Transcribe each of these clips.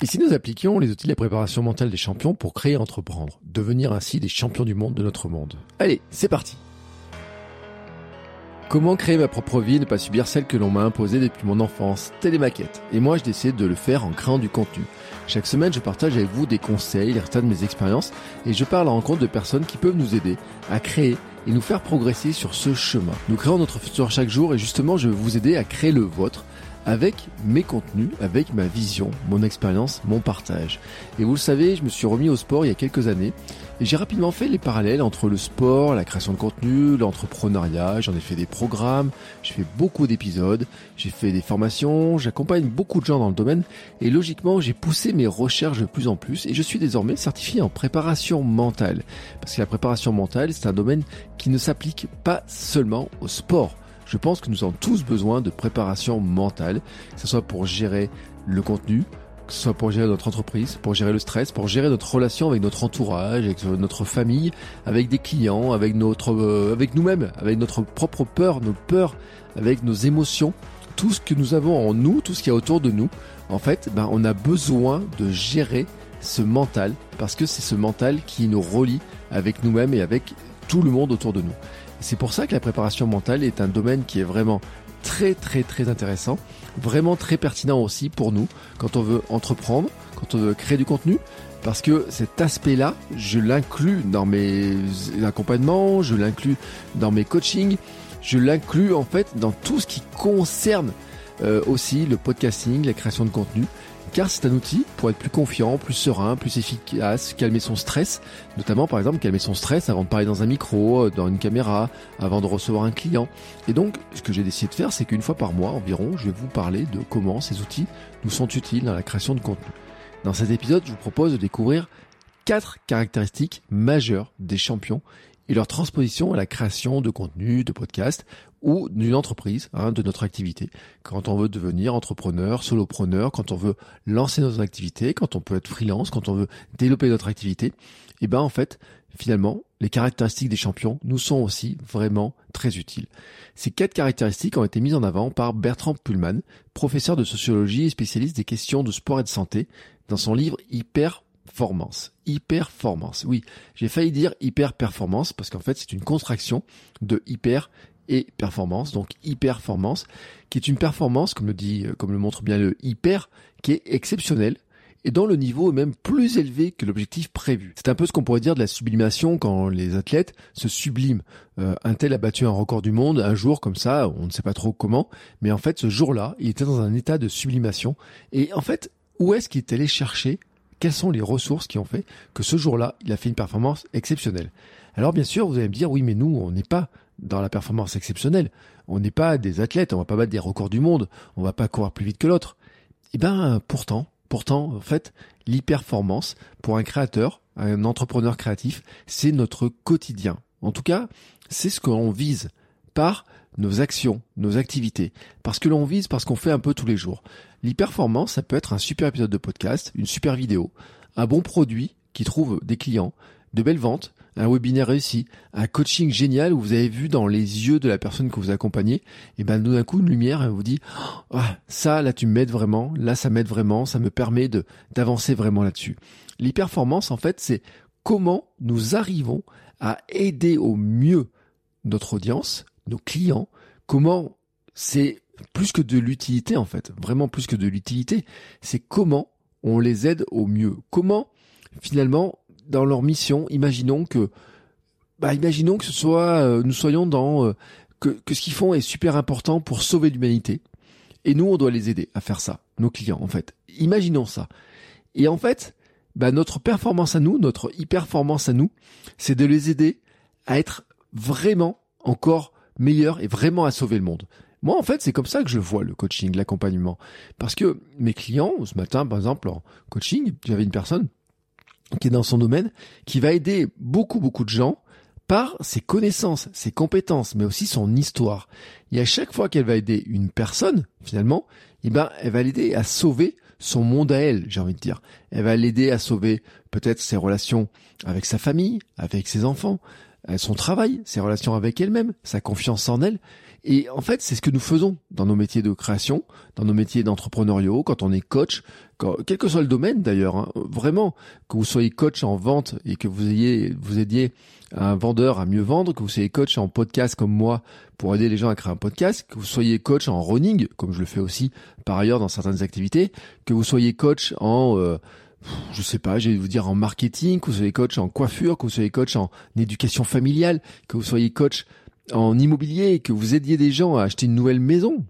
Et si nous appliquions les outils de la préparation mentale des champions pour créer et entreprendre, devenir ainsi des champions du monde de notre monde Allez, c'est parti Comment créer ma propre vie et ne pas subir celle que l'on m'a imposée depuis mon enfance? Télémaquette. Et moi, je décide de le faire en créant du contenu. Chaque semaine, je partage avec vous des conseils, les résultats de mes expériences et je parle à rencontre de personnes qui peuvent nous aider à créer et nous faire progresser sur ce chemin. Nous créons notre futur chaque jour et justement, je vais vous aider à créer le vôtre avec mes contenus, avec ma vision, mon expérience, mon partage. Et vous le savez, je me suis remis au sport il y a quelques années et j'ai rapidement fait les parallèles entre le sport, la création de contenu, l'entrepreneuriat, j'en ai fait des programmes, j'ai fait beaucoup d'épisodes, j'ai fait des formations, j'accompagne beaucoup de gens dans le domaine et logiquement j'ai poussé mes recherches de plus en plus et je suis désormais certifié en préparation mentale. Parce que la préparation mentale, c'est un domaine qui ne s'applique pas seulement au sport je pense que nous avons tous besoin de préparation mentale, que ce soit pour gérer le contenu, que ce soit pour gérer notre entreprise, pour gérer le stress, pour gérer notre relation avec notre entourage, avec notre famille, avec des clients, avec notre, euh, avec nous-mêmes, avec notre propre peur, nos peurs, avec nos émotions, tout ce que nous avons en nous, tout ce qui est autour de nous. En fait, ben, on a besoin de gérer ce mental parce que c'est ce mental qui nous relie avec nous-mêmes et avec tout le monde autour de nous. C'est pour ça que la préparation mentale est un domaine qui est vraiment très très très intéressant, vraiment très pertinent aussi pour nous quand on veut entreprendre, quand on veut créer du contenu, parce que cet aspect-là, je l'inclus dans mes accompagnements, je l'inclus dans mes coachings, je l'inclus en fait dans tout ce qui concerne euh, aussi le podcasting, la création de contenu car c'est un outil pour être plus confiant, plus serein, plus efficace, calmer son stress, notamment par exemple calmer son stress avant de parler dans un micro, euh, dans une caméra, avant de recevoir un client. Et donc, ce que j'ai décidé de faire, c'est qu'une fois par mois environ, je vais vous parler de comment ces outils nous sont utiles dans la création de contenu. Dans cet épisode, je vous propose de découvrir quatre caractéristiques majeures des champions et leur transposition à la création de contenu, de podcasts ou d'une entreprise, hein, de notre activité. Quand on veut devenir entrepreneur, solopreneur, quand on veut lancer notre activité, quand on peut être freelance, quand on veut développer notre activité, et eh ben en fait, finalement, les caractéristiques des champions nous sont aussi vraiment très utiles. Ces quatre caractéristiques ont été mises en avant par Bertrand Pullman, professeur de sociologie et spécialiste des questions de sport et de santé, dans son livre Hyper performance. Hyperformance. Oui, j'ai failli dire hyper performance parce qu'en fait c'est une contraction de hyper et performance, donc hyperformance, qui est une performance, comme le dit, comme le montre bien le hyper, qui est exceptionnelle et dont le niveau est même plus élevé que l'objectif prévu. C'est un peu ce qu'on pourrait dire de la sublimation quand les athlètes se subliment. Euh, un tel a battu un record du monde un jour comme ça, on ne sait pas trop comment, mais en fait ce jour-là, il était dans un état de sublimation. Et en fait, où est-ce qu'il est allé chercher? Quelles sont les ressources qui ont fait que ce jour-là, il a fait une performance exceptionnelle? Alors bien sûr, vous allez me dire, oui, mais nous, on n'est pas dans la performance exceptionnelle. On n'est pas des athlètes, on va pas battre des records du monde, on va pas courir plus vite que l'autre. Eh ben, pourtant, pourtant, en fait, l'hyperformance, pour un créateur, un entrepreneur créatif, c'est notre quotidien. En tout cas, c'est ce qu'on vise par nos actions, nos activités, parce que l'on vise, parce qu'on fait un peu tous les jours. L'hyperformance, ça peut être un super épisode de podcast, une super vidéo, un bon produit qui trouve des clients, de belles ventes, un webinaire réussi, un coaching génial où vous avez vu dans les yeux de la personne que vous accompagnez, et ben d'un coup une lumière elle vous dit oh, ça là tu m'aides vraiment, là ça m'aide vraiment, ça me permet de d'avancer vraiment là-dessus. L'hyperformance en fait c'est comment nous arrivons à aider au mieux notre audience, nos clients, comment c'est plus que de l'utilité en fait, vraiment plus que de l'utilité, c'est comment on les aide au mieux. Comment finalement dans leur mission, imaginons que bah imaginons que ce soit euh, nous soyons dans euh, que, que ce qu'ils font est super important pour sauver l'humanité et nous on doit les aider à faire ça, nos clients en fait. Imaginons ça. Et en fait, bah, notre performance à nous, notre hyperformance à nous, c'est de les aider à être vraiment encore meilleurs et vraiment à sauver le monde Moi, en fait, c'est comme ça que je vois le coaching, l'accompagnement. Parce que mes clients, ce matin, par exemple, en coaching, j'avais une personne qui est dans son domaine, qui va aider beaucoup, beaucoup de gens par ses connaissances, ses compétences, mais aussi son histoire. Et à chaque fois qu'elle va aider une personne, finalement, eh ben, elle va l'aider à sauver son monde à elle, j'ai envie de dire. Elle va l'aider à sauver peut-être ses relations avec sa famille, avec ses enfants, euh, son travail, ses relations avec elle-même, sa confiance en elle. Et en fait, c'est ce que nous faisons dans nos métiers de création, dans nos métiers d'entrepreneuriat, quand on est coach, quel que soit le domaine d'ailleurs. Hein, vraiment, que vous soyez coach en vente et que vous ayez, vous aidiez un vendeur à mieux vendre, que vous soyez coach en podcast comme moi pour aider les gens à créer un podcast, que vous soyez coach en running, comme je le fais aussi par ailleurs dans certaines activités, que vous soyez coach en euh, je sais pas, je vais vous dire en marketing, que vous soyez coach en coiffure, que vous soyez coach en éducation familiale, que vous soyez coach en immobilier, que vous aidiez des gens à acheter une nouvelle maison.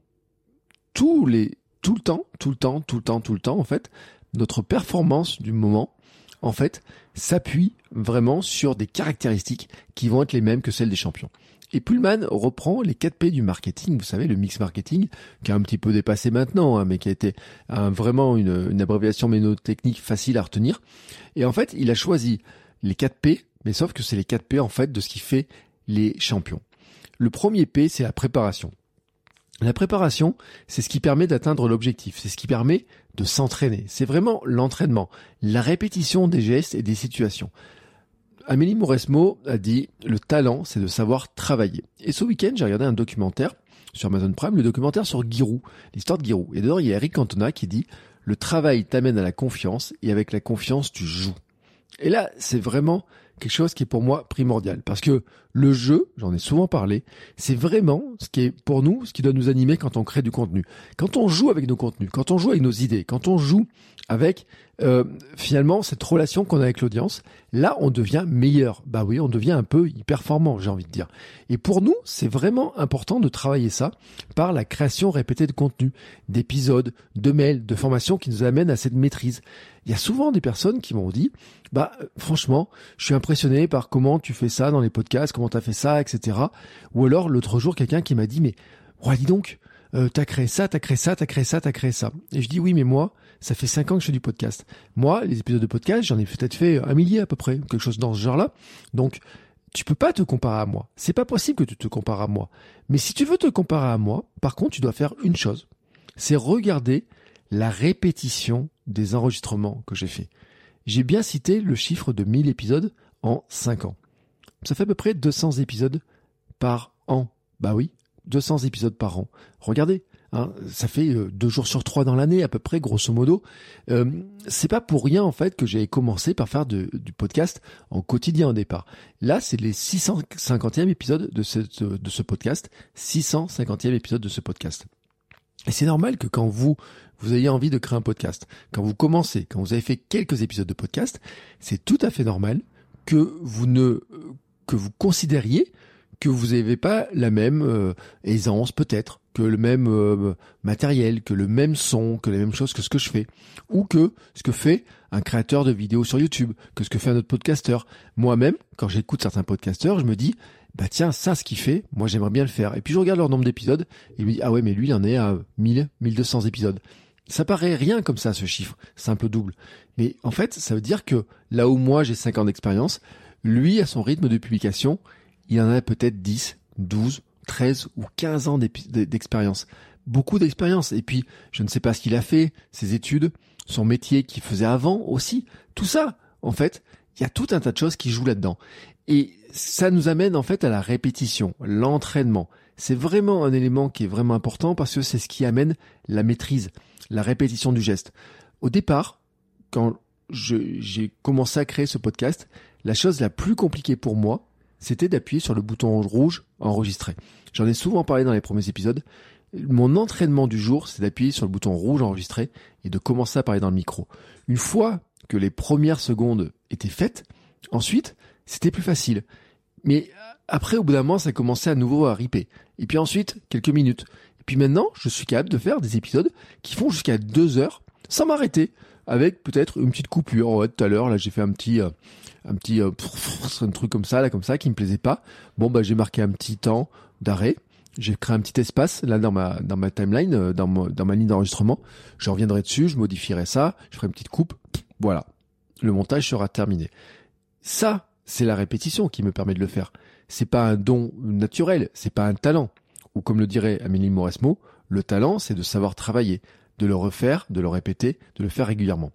Tous les, tout le temps, tout le temps, tout le temps, tout le temps, en fait, notre performance du moment, en fait, s'appuie vraiment sur des caractéristiques qui vont être les mêmes que celles des champions. Et Pullman reprend les 4 P du marketing, vous savez, le mix marketing, qui a un petit peu dépassé maintenant, hein, mais qui a été vraiment une, une abréviation ménotechnique facile à retenir. Et en fait, il a choisi les 4 P, mais sauf que c'est les 4 P en fait de ce qui fait les champions. Le premier P, c'est la préparation. La préparation, c'est ce qui permet d'atteindre l'objectif, c'est ce qui permet de s'entraîner. C'est vraiment l'entraînement, la répétition des gestes et des situations. Amélie Mauresmo a dit le talent, c'est de savoir travailler. Et ce week-end, j'ai regardé un documentaire sur Amazon Prime, le documentaire sur Giroud, l'histoire de Giroud. Et dedans, il y a Eric Cantona qui dit le travail t'amène à la confiance et avec la confiance, tu joues. Et là, c'est vraiment quelque chose qui est pour moi primordial. Parce que le jeu, j'en ai souvent parlé, c'est vraiment ce qui est pour nous, ce qui doit nous animer quand on crée du contenu. Quand on joue avec nos contenus, quand on joue avec nos idées, quand on joue avec euh, finalement cette relation qu'on a avec l'audience, là on devient meilleur. Bah oui, on devient un peu performant, j'ai envie de dire. Et pour nous, c'est vraiment important de travailler ça par la création répétée de contenu, d'épisodes, de mails, de formations qui nous amènent à cette maîtrise. Il y a souvent des personnes qui m'ont dit, bah franchement, je suis impressionné par comment tu fais ça dans les podcasts, comment tu as fait ça, etc. Ou alors l'autre jour, quelqu'un qui m'a dit, mais ouais, dis donc, euh, t'as créé ça, t'as créé ça, t'as créé ça, t'as créé ça. Et je dis oui, mais moi, ça fait cinq ans que je fais du podcast. Moi, les épisodes de podcast, j'en ai peut-être fait un millier à peu près, quelque chose dans ce genre-là. Donc, tu peux pas te comparer à moi. C'est pas possible que tu te compares à moi. Mais si tu veux te comparer à moi, par contre, tu dois faire une chose. C'est regarder la répétition des enregistrements que j'ai fait. J'ai bien cité le chiffre de 1000 épisodes en 5 ans. Ça fait à peu près 200 épisodes par an. Bah oui, 200 épisodes par an. Regardez, hein, ça fait euh, deux jours sur trois dans l'année à peu près, grosso modo. Euh, c'est pas pour rien en fait que j'ai commencé par faire du podcast en quotidien au départ. Là, c'est les 650e épisode de, cette, de ce podcast. 650e épisode de ce podcast. Et c'est normal que quand vous, vous ayez envie de créer un podcast, quand vous commencez, quand vous avez fait quelques épisodes de podcast, c'est tout à fait normal que vous ne, que vous considériez que vous n'avez pas la même euh, aisance peut-être, que le même euh, matériel, que le même son, que les mêmes choses que ce que je fais, ou que ce que fait un créateur de vidéos sur YouTube, que ce que fait un autre podcasteur. Moi-même, quand j'écoute certains podcasteurs, je me dis, bah tiens, ça, ce qu'il fait, moi j'aimerais bien le faire. Et puis je regarde leur nombre d'épisodes, et je me ah ouais, mais lui, il en est à 1000, 1200 épisodes. Ça paraît rien comme ça, ce chiffre. Peu double. Mais en fait, ça veut dire que là où moi j'ai 5 ans d'expérience, lui, à son rythme de publication, il en a peut-être 10, 12, 13 ou 15 ans d'expérience. Beaucoup d'expérience. Et puis, je ne sais pas ce qu'il a fait, ses études, son métier qu'il faisait avant aussi. Tout ça, en fait, il y a tout un tas de choses qui jouent là-dedans. Et ça nous amène en fait à la répétition, l'entraînement. C'est vraiment un élément qui est vraiment important parce que c'est ce qui amène la maîtrise, la répétition du geste. Au départ, quand j'ai commencé à créer ce podcast, la chose la plus compliquée pour moi, c'était d'appuyer sur le bouton rouge enregistrer. J'en ai souvent parlé dans les premiers épisodes. Mon entraînement du jour, c'est d'appuyer sur le bouton rouge enregistrer et de commencer à parler dans le micro. Une fois que les premières secondes étaient faites, ensuite, c'était plus facile. Mais après, au bout d'un moment, ça commençait à nouveau à riper. Et puis ensuite, quelques minutes. Et puis maintenant, je suis capable de faire des épisodes qui font jusqu'à deux heures sans m'arrêter avec peut-être une petite coupure. Ouais, tout à l'heure, là, j'ai fait un petit, euh, un petit, euh, un truc comme ça, là, comme ça, qui me plaisait pas. Bon, bah, j'ai marqué un petit temps d'arrêt. j'ai créé un petit espace là dans ma dans ma timeline, euh, dans, dans ma ligne d'enregistrement. Je reviendrai dessus, je modifierai ça, je ferai une petite coupe. Voilà, le montage sera terminé. Ça, c'est la répétition qui me permet de le faire. C'est pas un don naturel, c'est pas un talent. Ou comme le dirait Amélie Mauresmo, le talent, c'est de savoir travailler, de le refaire, de le répéter, de le faire régulièrement.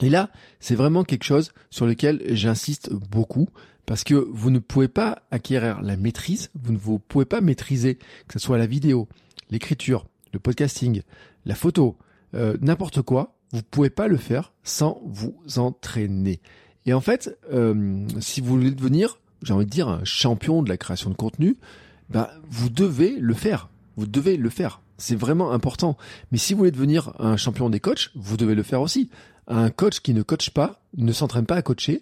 Et là, c'est vraiment quelque chose sur lequel j'insiste beaucoup parce que vous ne pouvez pas acquérir la maîtrise, vous ne vous pouvez pas maîtriser que ce soit la vidéo, l'écriture, le podcasting, la photo, euh, n'importe quoi, vous pouvez pas le faire sans vous entraîner. Et en fait, euh, si vous voulez devenir, j'ai envie de dire, un champion de la création de contenu, bah, vous devez le faire. Vous devez le faire. C'est vraiment important. Mais si vous voulez devenir un champion des coachs, vous devez le faire aussi. Un coach qui ne coach pas, ne s'entraîne pas à coacher,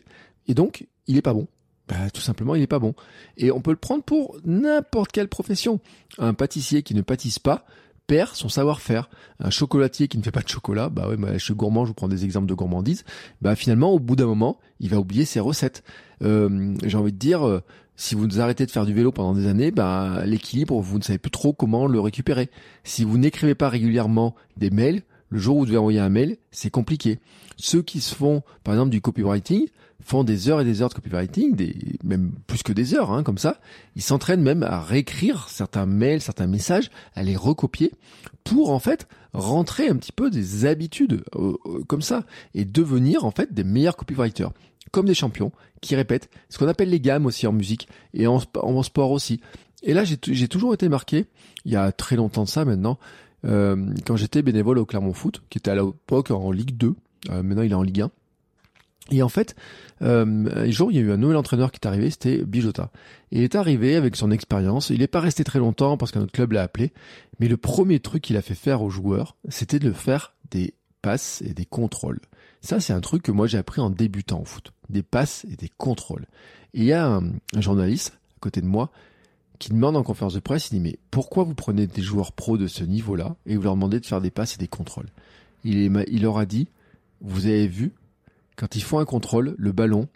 et donc il est pas bon. Bah, tout simplement, il est pas bon. Et on peut le prendre pour n'importe quelle profession. Un pâtissier qui ne pâtisse pas perd son savoir-faire. Un chocolatier qui ne fait pas de chocolat, bah ouais, je suis gourmand, je vous prends des exemples de gourmandise. Bah finalement, au bout d'un moment, il va oublier ses recettes. Euh, J'ai envie de dire, euh, si vous arrêtez de faire du vélo pendant des années, bah l'équilibre, vous ne savez plus trop comment le récupérer. Si vous n'écrivez pas régulièrement des mails, le jour où vous devez envoyer un mail, c'est compliqué. Ceux qui se font, par exemple, du copywriting, font des heures et des heures de copywriting, même plus que des heures, hein, comme ça. Ils s'entraînent même à réécrire certains mails, certains messages, à les recopier pour en fait rentrer un petit peu des habitudes euh, euh, comme ça et devenir en fait des meilleurs copywriters, comme des champions qui répètent ce qu'on appelle les gammes aussi en musique et en, sport aussi. Et là, j'ai toujours été marqué, il y a très longtemps de ça maintenant, euh, quand j'étais bénévole au Clermont Foot, qui était à l'époque en Ligue 2, maintenant il est en Ligue 1. Et en fait, euh, un jour, il y a eu un nouvel entraîneur qui est arrivé, c'était Bijota. Il est arrivé avec son expérience. Il n'est pas resté très longtemps parce qu'un autre club l'a appelé. Mais le premier truc qu'il a fait faire aux joueurs, c'était de faire des passes et des contrôles. Ça, c'est un truc que moi j'ai appris en débutant au foot. Des passes et des contrôles. Il y a un, journaliste à côté de moi qui demande en conférence de presse, il dit mais pourquoi vous prenez des joueurs pros de ce niveau-là et vous leur demandez de faire des passes et des contrôles? Il, il leur a dit, vous avez vu, quand ils font un contrôle, le ballon,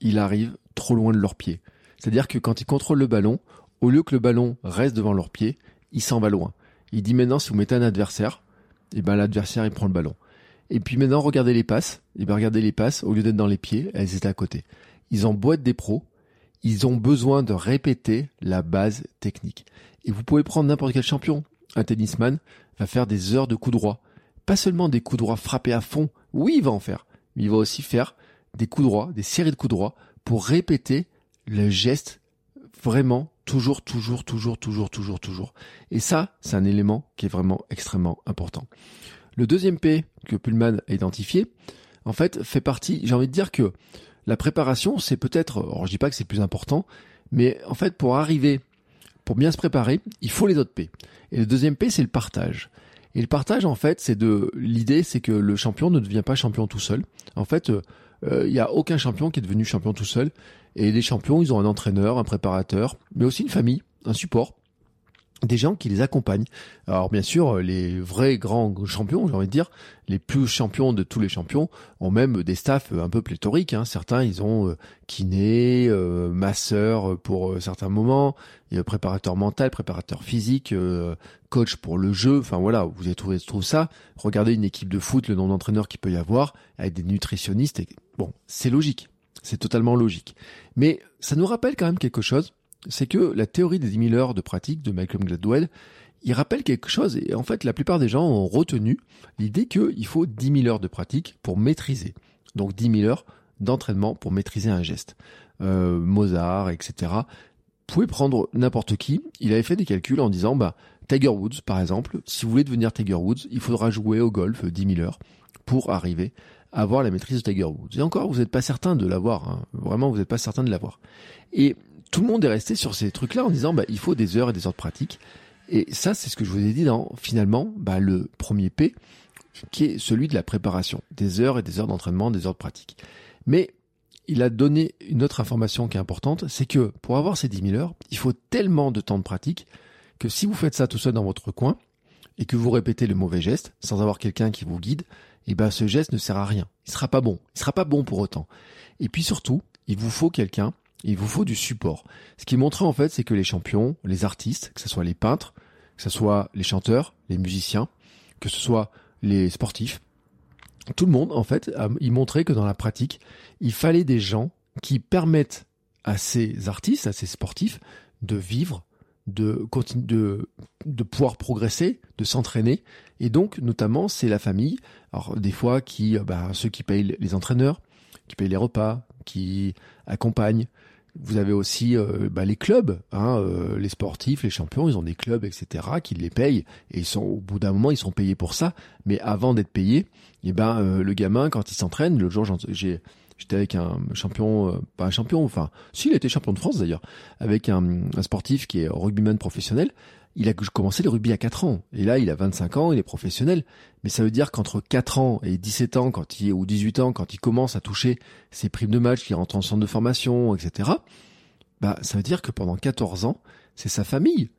il arrive trop loin de leurs pieds. C'est-à-dire que quand ils contrôlent le ballon, au lieu que le ballon reste devant leurs pieds, il s'en va loin. Il dit maintenant si vous mettez un adversaire, et eh ben l'adversaire il prend le ballon. Et puis maintenant regardez les passes, et eh ben regardez les passes au lieu d'être dans les pieds, elles étaient à côté. Ils emboîtent des pros, ils ont besoin de répéter la base technique. Et vous pouvez prendre n'importe quel champion. Un tennisman va faire des heures de coups droits. Pas seulement des coups droits frappés à fond. Oui, il va en faire il va aussi faire des coups droits, des séries de coups droits pour répéter le geste vraiment toujours, toujours, toujours, toujours, toujours, toujours. Et ça, c'est un élément qui est vraiment extrêmement important. Le deuxième P que Pullman a identifié, en fait, fait partie, j'ai envie de dire que la préparation, c'est peut-être, alors je dis pas que c'est plus important, mais en fait, pour arriver, pour bien se préparer, il faut les autres P. Et le deuxième P, c'est le partage. Et le partage, en fait, c'est de l'idée, c'est que le champion ne devient pas champion tout seul. En fait, il euh, n'y a aucun champion qui est devenu champion tout seul. Et les champions, ils ont un entraîneur, un préparateur, mais aussi une famille, un support des gens qui les accompagnent. Alors bien sûr, les vrais grands champions, j'ai envie de dire, les plus champions de tous les champions, ont même des staffs un peu pléthoriques. Hein. Certains, ils ont euh, kiné, euh, masseur pour euh, certains moments, y a préparateur mental, préparateur physique, euh, coach pour le jeu. Enfin voilà, vous avez trouvé, trouvé ça. Regardez une équipe de foot, le nombre d'entraîneurs qu'il peut y avoir, avec des nutritionnistes. Et... Bon, c'est logique. C'est totalement logique. Mais ça nous rappelle quand même quelque chose c'est que la théorie des 10 000 heures de pratique de Malcolm Gladwell, il rappelle quelque chose, et en fait la plupart des gens ont retenu l'idée qu'il faut 10 000 heures de pratique pour maîtriser. Donc 10 000 heures d'entraînement pour maîtriser un geste. Euh, Mozart, etc. Vous pouvez prendre n'importe qui, il avait fait des calculs en disant, bah, Tiger Woods, par exemple, si vous voulez devenir Tiger Woods, il faudra jouer au golf 10 000 heures pour arriver à avoir la maîtrise de Tiger Woods. Et encore, vous n'êtes pas certain de l'avoir. Hein. Vraiment, vous n'êtes pas certain de l'avoir. Et tout le monde est resté sur ces trucs-là en disant bah, il faut des heures et des heures de pratique. Et ça, c'est ce que je vous ai dit dans finalement bah, le premier P, qui est celui de la préparation, des heures et des heures d'entraînement, des heures de pratique. Mais il a donné une autre information qui est importante, c'est que pour avoir ces 10 000 heures, il faut tellement de temps de pratique que si vous faites ça tout seul dans votre coin et que vous répétez le mauvais geste sans avoir quelqu'un qui vous guide, eh ben ce geste ne sera à rien. Il sera pas bon. Il sera pas bon pour autant. Et puis surtout, il vous faut quelqu'un il vous faut du support. Ce qui montré en fait, c'est que les champions, les artistes, que ce soit les peintres, que ce soit les chanteurs, les musiciens, que ce soit les sportifs, tout le monde en fait, il montrait que dans la pratique, il fallait des gens qui permettent à ces artistes, à ces sportifs, de vivre, de, pouvoir progresser, de s'entraîner. Et donc, notamment, c'est la famille. Alors, des fois, qui, bah, ceux qui payent les entraîneurs, qui payent les repas, qui accompagnent. Vous avez aussi euh, bah, les clubs, hein, euh, les sportifs, les champions, ils ont des clubs, etc., qui les payent et ils sont au bout d'un moment ils sont payés pour ça. Mais avant d'être payés, eh ben euh, le gamin quand il s'entraîne, le jour j'étais avec un champion, pas un champion, enfin, s'il était champion de France d'ailleurs, avec un, sportif qui est rugbyman professionnel il a commencé le rugby à 4 ans. Et là, il a 25 ans, il est professionnel. Mais ça veut dire qu'entre 4 ans et 17 ans, quand il, ou 18 ans, quand il commence à toucher ses primes de match, qu'il rentre en centre de formation, etc., bah, ça veut dire que pendant 14 ans, c'est sa famille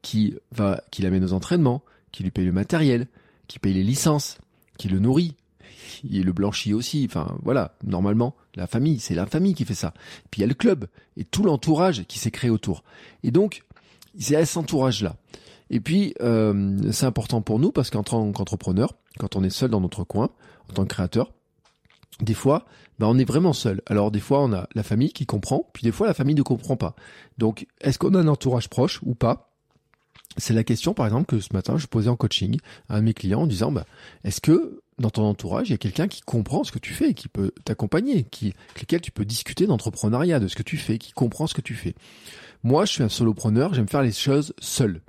qui va, qui l'amène aux entraînements, qui lui paye le matériel, qui paye les licences, qui le nourrit. Il le blanchit aussi. Enfin, voilà. Normalement, la famille, c'est la famille qui fait ça. Puis il y a le club et tout l'entourage qui s'est créé autour. Et donc, c'est à cet entourage-là. Et puis, euh, c'est important pour nous parce qu'en tant qu'entrepreneur, quand on est seul dans notre coin, en tant que créateur, des fois, ben on est vraiment seul. Alors des fois, on a la famille qui comprend, puis des fois, la famille ne comprend pas. Donc, est-ce qu'on a un entourage proche ou pas? C'est la question, par exemple, que ce matin, je posais en coaching à un de mes clients en disant, ben, est-ce que dans ton entourage, il y a quelqu'un qui comprend ce que tu fais, qui peut t'accompagner, qui, avec lequel tu peux discuter d'entrepreneuriat, de ce que tu fais, qui comprend ce que tu fais? Moi, je suis un solopreneur, j'aime faire les choses seul.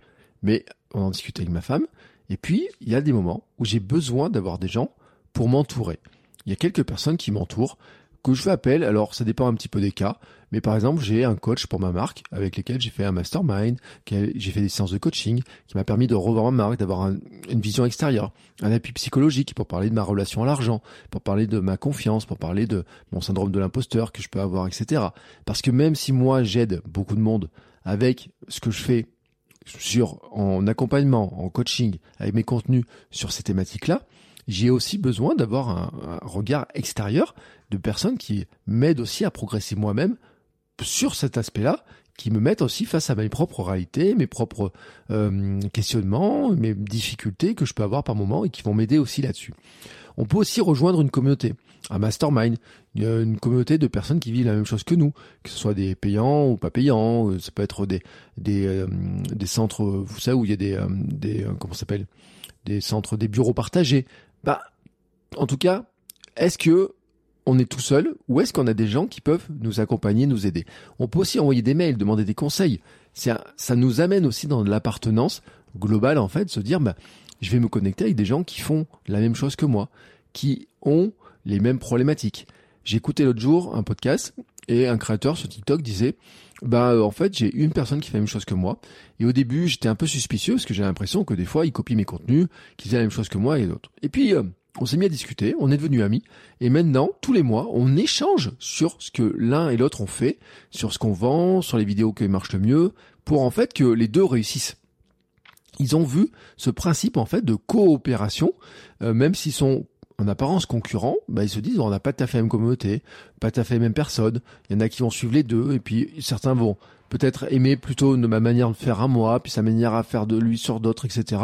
Mais on en discute avec ma femme. Et puis, il y a des moments où j'ai besoin d'avoir des gens pour m'entourer. Il y a quelques personnes qui m'entourent, que je fais appel. Alors, ça dépend un petit peu des cas. Mais par exemple, j'ai un coach pour ma marque avec lesquels j'ai fait un mastermind, j'ai fait des séances de coaching qui m'a permis de revoir ma marque, d'avoir une vision extérieure, un appui psychologique pour parler de ma relation à l'argent, pour parler de ma confiance, pour parler de mon syndrome de l'imposteur que je peux avoir, etc. Parce que même si moi j'aide beaucoup de monde avec ce que je fais sur en accompagnement, en coaching, avec mes contenus sur ces thématiques-là, j'ai aussi besoin d'avoir un, un, regard extérieur de personnes qui m'aident aussi à progresser moi-même sur cet aspect-là qui me mettent aussi face à mes propres réalités, mes propres euh, questionnements, mes difficultés que je peux avoir par moment et qui vont m'aider aussi là-dessus. On peut aussi rejoindre une communauté, un mastermind, une communauté de personnes qui vivent la même chose que nous, que ce soit des payants ou pas payants, euh, ça peut être des des, euh, des centres, vous savez où il y a des des comment s'appelle, des centres, des bureaux partagés. Bah, en tout cas, est-ce que on est tout seul ou est-ce qu'on a des gens qui peuvent nous accompagner, nous aider? On peut aussi envoyer des mails, demander des conseils. Ça, ça nous amène aussi dans l'appartenance globale en fait, se dire bah, je vais me connecter avec des gens qui font la même chose que moi, qui ont les mêmes problématiques. Écouté l'autre jour un podcast et un créateur sur TikTok disait bah en fait j'ai une personne qui fait la même chose que moi et au début j'étais un peu suspicieux parce que j'ai l'impression que des fois il copie mes contenus, qu'il fait la même chose que moi et d'autres. Et puis euh, on s'est mis à discuter, on est devenus amis, et maintenant, tous les mois, on échange sur ce que l'un et l'autre ont fait, sur ce qu'on vend, sur les vidéos qui marchent le mieux, pour en fait que les deux réussissent. Ils ont vu ce principe en fait de coopération, euh, même s'ils sont en apparence concurrents, bah ils se disent on n'a pas tout à fait la même communauté, pas tout à fait la même personne. Il y en a qui vont suivre les deux, et puis certains vont peut-être aimer plutôt ma manière de faire à moi, puis sa manière à faire de lui sur d'autres, etc.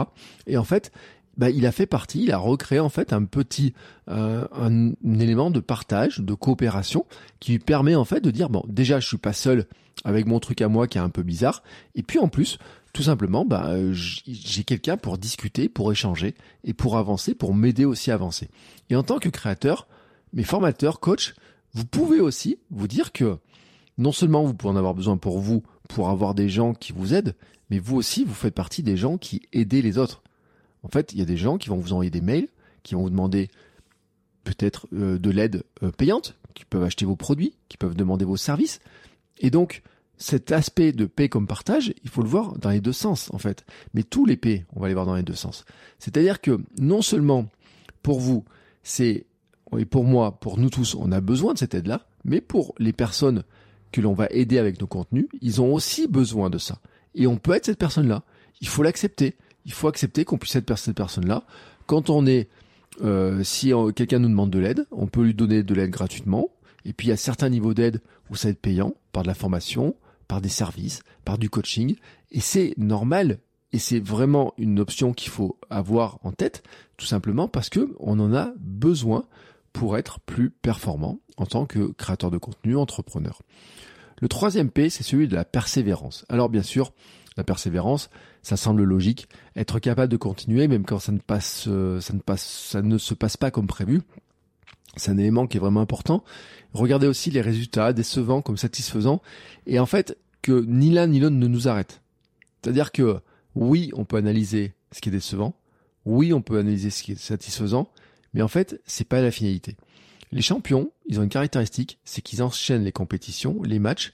Et en fait, bah, il a fait partie, il a recréé en fait un petit euh, un, élément de partage, de coopération qui lui permet en fait de dire bon déjà je suis pas seul avec mon truc à moi qui est un peu bizarre et puis en plus tout simplement bah j'ai quelqu'un pour discuter, pour échanger et pour avancer, pour m'aider aussi à avancer. Et en tant que créateur, mes formateurs, coach, vous pouvez aussi vous dire que non seulement vous pouvez en avoir besoin pour vous, pour avoir des gens qui vous aident, mais vous aussi vous faites partie des gens qui aident les autres. En fait, il y a des gens qui vont vous envoyer des mails, qui vont vous demander peut-être euh, de l'aide euh, payante, qui peuvent acheter vos produits, qui peuvent demander vos services. Et donc, cet aspect de paix comme partage, il faut le voir dans les deux sens, en fait. Mais tous les paix, on va les voir dans les deux sens. C'est-à-dire que non seulement pour vous, c'est, et pour moi, pour nous tous, on a besoin de cette aide-là, mais pour les personnes que l'on va aider avec nos contenus, ils ont aussi besoin de ça. Et on peut être cette personne-là. Il faut l'accepter il faut accepter qu'on puisse être cette personne-là. Quand on est, euh, si quelqu'un nous demande de l'aide, on peut lui donner de l'aide gratuitement. Et puis, à certains niveaux d'aide où ça va être payant par de la formation, par des services, par du coaching. Et c'est normal et c'est vraiment une option qu'il faut avoir en tête, tout simplement parce que on en a besoin pour être plus performant en tant que créateur de contenu, entrepreneur. Le troisième P, c'est celui de la persévérance. Alors bien sûr, la persévérance, ça semble logique. Être capable de continuer, même quand ça ne passe, euh, ça ne passe, ça ne se passe pas comme prévu. C'est un élément qui est vraiment important. Regardez aussi les résultats décevants comme satisfaisants. Et en fait, que ni l'un ni l'autre ne nous arrête. C'est-à-dire que oui, on peut analyser ce qui est décevant. Oui, on peut analyser ce qui est satisfaisant. Mais en fait, c'est pas la finalité. Les champions, ils ont une caractéristique, c'est qu'ils enchaînent les compétitions, les matchs,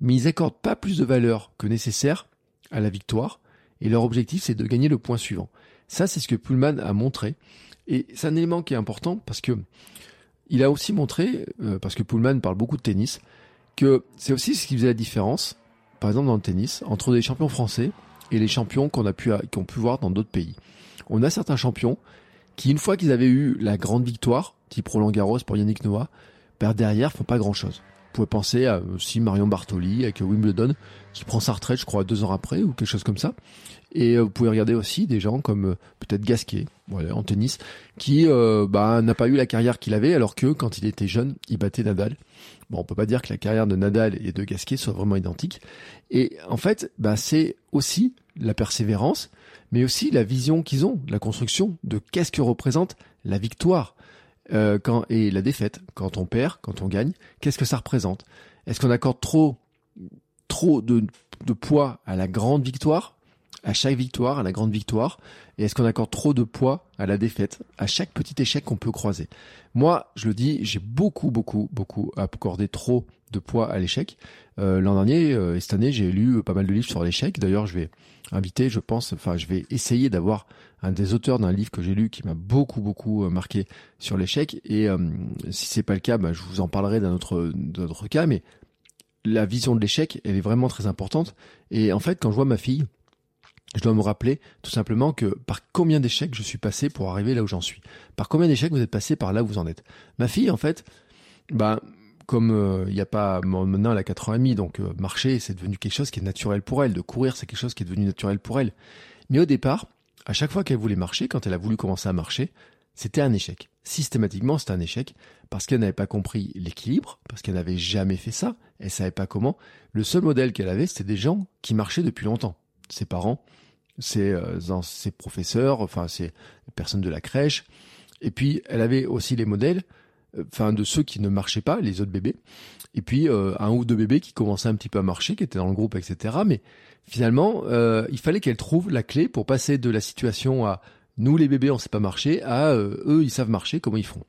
mais ils accordent pas plus de valeur que nécessaire à la victoire, et leur objectif c'est de gagner le point suivant. Ça c'est ce que Pullman a montré, et c'est un élément qui est important parce que il a aussi montré, euh, parce que Pullman parle beaucoup de tennis, que c'est aussi ce qui faisait la différence, par exemple dans le tennis, entre les champions français et les champions qu'on a pu qu'on pu voir dans d'autres pays. On a certains champions qui, une fois qu'ils avaient eu la grande victoire, type Roland Garros pour Yannick Noah, ben derrière font pas grand chose. Vous pouvez penser à aussi Marion Bartoli avec Wimbledon, qui prend sa retraite, je crois, deux ans après ou quelque chose comme ça. Et euh, vous pouvez regarder aussi des gens comme euh, peut-être Gasquet, voilà, en tennis, qui euh, bah, n'a pas eu la carrière qu'il avait, alors que quand il était jeune, il battait Nadal. Bon, on peut pas dire que la carrière de Nadal et de Gasquet soit vraiment identique. Et en fait, bah, c'est aussi la persévérance, mais aussi la vision qu'ils ont, la construction de qu'est-ce que représente la victoire euh, quand, et la défaite. Quand on perd, quand on gagne, qu'est-ce que ça représente? Est-ce qu'on accorde trop, trop de, de poids à la grande victoire? À chaque victoire, à la grande victoire, et est-ce qu'on accorde trop de poids à la défaite, à chaque petit échec qu'on peut croiser Moi, je le dis, j'ai beaucoup, beaucoup, beaucoup accordé trop de poids à l'échec. Euh, L'an dernier euh, et cette année, j'ai lu pas mal de livres sur l'échec. D'ailleurs, je vais inviter, je pense, enfin, je vais essayer d'avoir un des auteurs d'un livre que j'ai lu qui m'a beaucoup, beaucoup euh, marqué sur l'échec. Et euh, si c'est pas le cas, bah, je vous en parlerai d'un autre, autre cas. Mais la vision de l'échec, elle est vraiment très importante. Et en fait, quand je vois ma fille je dois me rappeler tout simplement que par combien d'échecs je suis passé pour arriver là où j'en suis? Par combien d'échecs vous êtes passé par là où vous en êtes? Ma fille, en fait, bah, comme euh, il n'y a pas maintenant elle a 4 ans et demi, donc euh, marcher c'est devenu quelque chose qui est naturel pour elle. De courir c'est quelque chose qui est devenu naturel pour elle. Mais au départ, à chaque fois qu'elle voulait marcher, quand elle a voulu commencer à marcher, c'était un échec. Systématiquement, c'était un échec parce qu'elle n'avait pas compris l'équilibre, parce qu'elle n'avait jamais fait ça, elle savait pas comment. Le seul modèle qu'elle avait, c'était des gens qui marchaient depuis longtemps. Ses parents, ses, euh, ses professeurs, enfin ses personnes de la crèche. Et puis elle avait aussi les modèles, euh, enfin de ceux qui ne marchaient pas, les autres bébés. Et puis euh, un ou deux bébés qui commençaient un petit peu à marcher, qui étaient dans le groupe, etc. Mais finalement, il fallait qu'elle trouve la clé pour passer de la situation à nous les bébés on sait pas marcher à eux ils savent marcher, comment ils font.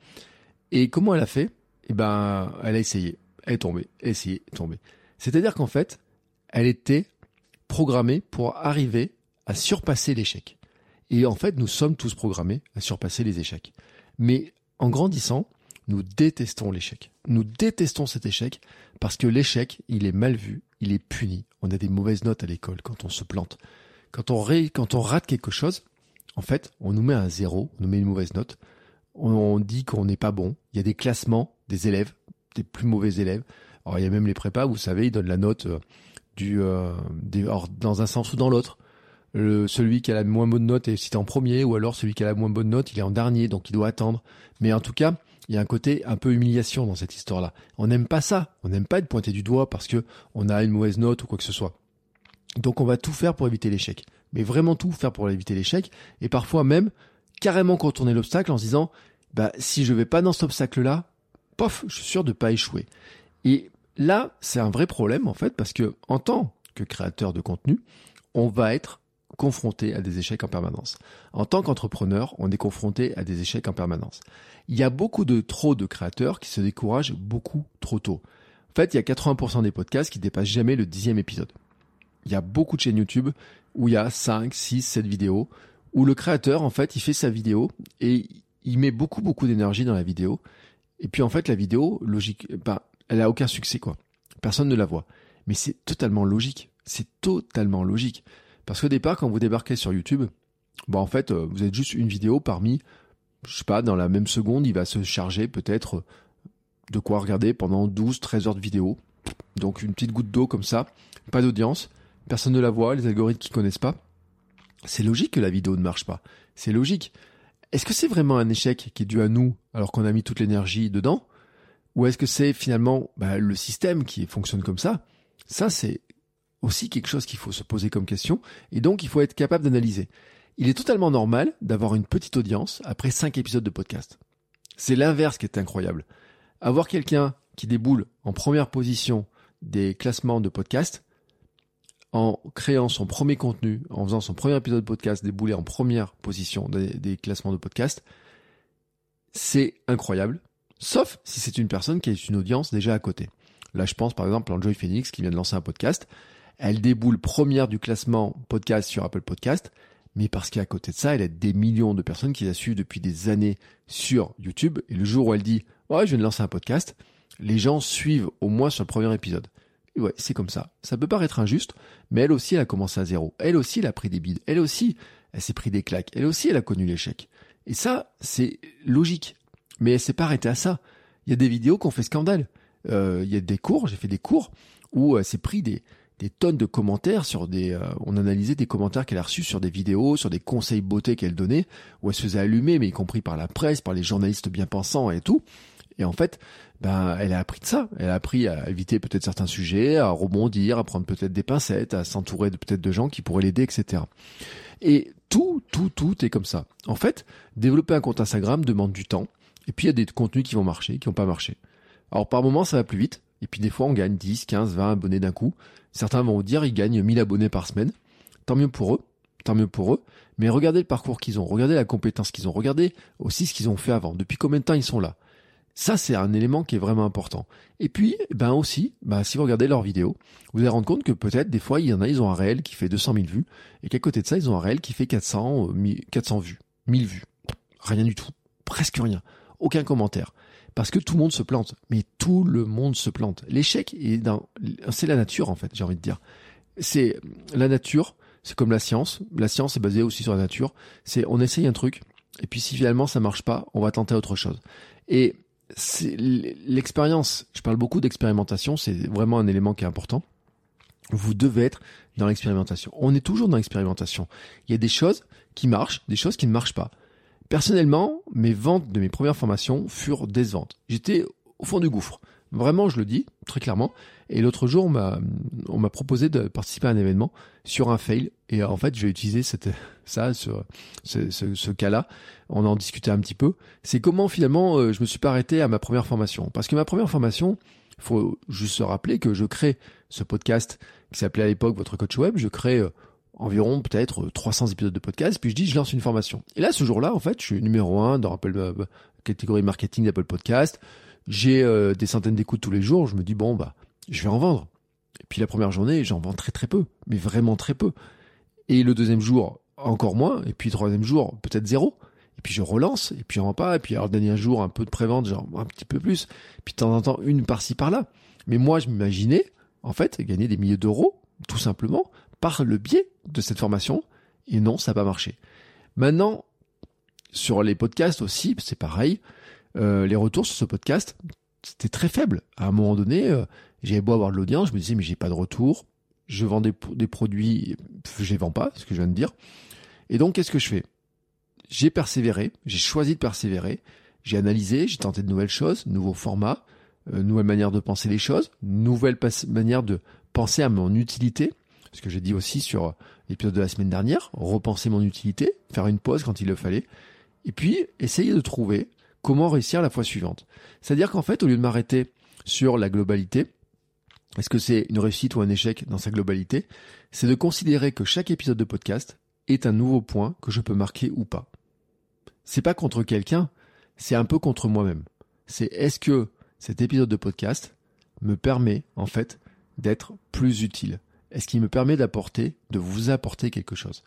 Et comment elle a fait? Eh ben, elle a essayé, elle est tombée, essayé, tombée. C'est-à-dire qu'en fait, elle était programmée pour arriver à surpasser l'échec. Et en fait, nous sommes tous programmés à surpasser les échecs. Mais en grandissant, nous détestons l'échec. Nous détestons cet échec parce que l'échec, il est mal vu, il est puni. On a des mauvaises notes à l'école quand on se plante. Quand on, quand on rate quelque chose, en fait, on nous met un zéro, on nous met une mauvaise note. On, dit qu'on n'est pas bon. Il y a des classements des élèves, des plus mauvais élèves. Alors, il y a même les prépas, vous savez, ils donnent la note euh, euh, dans un sens ou dans l'autre celui qui a la moins bonne note est cité en premier, ou alors celui qui a la moins bonne note, il est en dernier, donc il doit attendre. Mais en tout cas, il y a un côté un peu humiliation dans cette histoire-là. On n'aime pas ça. On n'aime pas être pointé du doigt parce que on a une mauvaise note ou quoi que ce soit. Donc on va tout faire pour éviter l'échec. Mais vraiment tout faire pour éviter l'échec. Et parfois même, carrément contourner l'obstacle en se disant, bah, si je vais pas dans cet obstacle-là, pof, je suis sûr de pas échouer. Et là, c'est un vrai problème, en fait, parce que, en tant que créateur de contenu, on va être confronté à des échecs en permanence. En tant qu'entrepreneur, on est confronté à des échecs en permanence. Il y a beaucoup de trop de créateurs qui se découragent beaucoup trop tôt. En fait, il y a 80% des podcasts qui dépassent jamais le dixième épisode. Il y a beaucoup de chaînes YouTube où il y a 5, 6, 7 vidéos, où le créateur, en fait, il fait sa vidéo et il met beaucoup, beaucoup d'énergie dans la vidéo. Et puis, en fait, la vidéo, logique, bah, elle a aucun succès, quoi. Personne ne la voit. Mais c'est totalement logique. C'est totalement logique. Parce qu'au départ, quand vous débarquez sur YouTube, bon, en fait, euh, vous êtes juste une vidéo parmi, je sais pas, dans la même seconde, il va se charger peut-être de quoi regarder pendant 12, 13 heures de vidéo. Donc une petite goutte d'eau comme ça, pas d'audience, personne ne la voit, les algorithmes qui connaissent pas. C'est logique que la vidéo ne marche pas. C'est logique. Est-ce que c'est vraiment un échec qui est dû à nous alors qu'on a mis toute l'énergie dedans? Ou est-ce que c'est finalement bah, le système qui fonctionne comme ça? Ça, c'est aussi quelque chose qu'il faut se poser comme question. Et donc, il faut être capable d'analyser. Il est totalement normal d'avoir une petite audience après cinq épisodes de podcast. C'est l'inverse qui est incroyable. Avoir quelqu'un qui déboule en première position des classements de podcast, en créant son premier contenu, en faisant son premier épisode de podcast débouler en première position des, classements de podcast, c'est incroyable. Sauf si c'est une personne qui a une audience déjà à côté. Là, je pense par exemple à Joy Phoenix qui vient de lancer un podcast. Elle déboule première du classement podcast sur Apple Podcast, mais parce qu'à côté de ça, elle a des millions de personnes qui la suivent depuis des années sur YouTube. Et le jour où elle dit, ouais, je viens de lancer un podcast, les gens suivent au moins sur le premier épisode ouais, c'est comme ça. Ça peut paraître injuste, mais elle aussi, elle a commencé à zéro. Elle aussi, elle a pris des bides. Elle aussi, elle s'est pris des claques. Elle aussi, elle a connu l'échec. Et ça, c'est logique. Mais elle s'est pas arrêtée à ça. Il y a des vidéos qui ont fait scandale. Euh, il y a des cours, j'ai fait des cours où elle s'est pris des, des tonnes de commentaires sur des, euh, on analysait des commentaires qu'elle a reçus sur des vidéos, sur des conseils beauté qu'elle donnait, où elle se faisait allumer, mais y compris par la presse, par les journalistes bien pensants et tout. Et en fait, ben, elle a appris de ça. Elle a appris à éviter peut-être certains sujets, à rebondir, à prendre peut-être des pincettes, à s'entourer de peut-être de gens qui pourraient l'aider, etc. Et tout, tout, tout est comme ça. En fait, développer un compte Instagram demande du temps. Et puis, il y a des contenus qui vont marcher, qui vont pas marcher. Alors, par moment, ça va plus vite. Et puis, des fois, on gagne 10, 15, 20 abonnés d'un coup. Certains vont vous dire, ils gagnent 1000 abonnés par semaine. Tant mieux pour eux. Tant mieux pour eux. Mais regardez le parcours qu'ils ont. Regardez la compétence qu'ils ont. Regardez aussi ce qu'ils ont fait avant. Depuis combien de temps ils sont là? Ça, c'est un élément qui est vraiment important. Et puis, ben aussi, ben, si vous regardez leurs vidéos, vous allez rendre compte que peut-être des fois, il y en a, ils ont un réel qui fait 200 000 vues, et qu'à côté de ça, ils ont un réel qui fait 400, 400 euh, vues, 1000 vues. Rien du tout. Presque rien. Aucun commentaire. Parce que tout le monde se plante. Mais tout le monde se plante. L'échec c'est la nature, en fait, j'ai envie de dire. C'est la nature, c'est comme la science. La science est basée aussi sur la nature. C'est, on essaye un truc, et puis si finalement ça marche pas, on va tenter autre chose. Et c'est l'expérience. Je parle beaucoup d'expérimentation, c'est vraiment un élément qui est important. Vous devez être dans l'expérimentation. On est toujours dans l'expérimentation. Il y a des choses qui marchent, des choses qui ne marchent pas. Personnellement, mes ventes de mes premières formations furent décevantes. J'étais au fond du gouffre. Vraiment, je le dis très clairement. Et l'autre jour, on m'a, proposé de participer à un événement sur un fail. Et en fait, je vais utiliser cette, ça, ce, ce, cas-là. On en discutait un petit peu. C'est comment finalement euh, je me suis pas arrêté à ma première formation. Parce que ma première formation, faut juste se rappeler que je crée ce podcast qui s'appelait à l'époque Votre Coach Web. Je crée euh, environ peut-être 300 épisodes de podcast. Puis je dis, je lance une formation. Et là, ce jour-là, en fait, je suis numéro un dans Apple, euh, catégorie marketing d'Apple Podcast j'ai euh, des centaines d'écoutes tous les jours, je me dis bon bah je vais en vendre. Et puis la première journée, j'en vends très très peu, mais vraiment très peu. Et le deuxième jour, encore moins, et puis le troisième jour, peut-être zéro. Et puis je relance, et puis en pas, et puis alors le dernier jour, un peu de prévente, genre un petit peu plus. Puis de temps en temps, une par-ci par-là. Mais moi, je m'imaginais, en fait, gagner des milliers d'euros, tout simplement, par le biais de cette formation. Et non, ça n'a pas marché. Maintenant, sur les podcasts aussi, c'est pareil. Euh, les retours sur ce podcast, c'était très faible. À un moment donné, euh, j'avais beau avoir de l'audience, je me disais mais j'ai pas de retour. Je vends des, produits, je les vends pas, ce que je viens de dire. Et donc qu'est-ce que je fais? J'ai persévéré, j'ai choisi de persévérer, j'ai analysé, j'ai tenté de nouvelles choses, nouveaux formats, euh, nouvelle manière de penser les choses, nouvelle manière de penser à mon utilité, ce que j'ai dit aussi sur l'épisode de la semaine dernière, repenser mon utilité, faire une pause quand il le fallait, et puis essayer de trouver comment réussir la fois suivante. C'est-à-dire qu'en fait, au lieu de m'arrêter sur la globalité, est-ce que c'est une réussite ou un échec dans sa globalité C'est de considérer que chaque épisode de podcast est un nouveau point que je peux marquer ou pas. C'est pas contre quelqu'un, c'est un peu contre moi-même. C'est est-ce que cet épisode de podcast me permet en fait d'être plus utile Est-ce qu'il me permet d'apporter, de vous apporter quelque chose?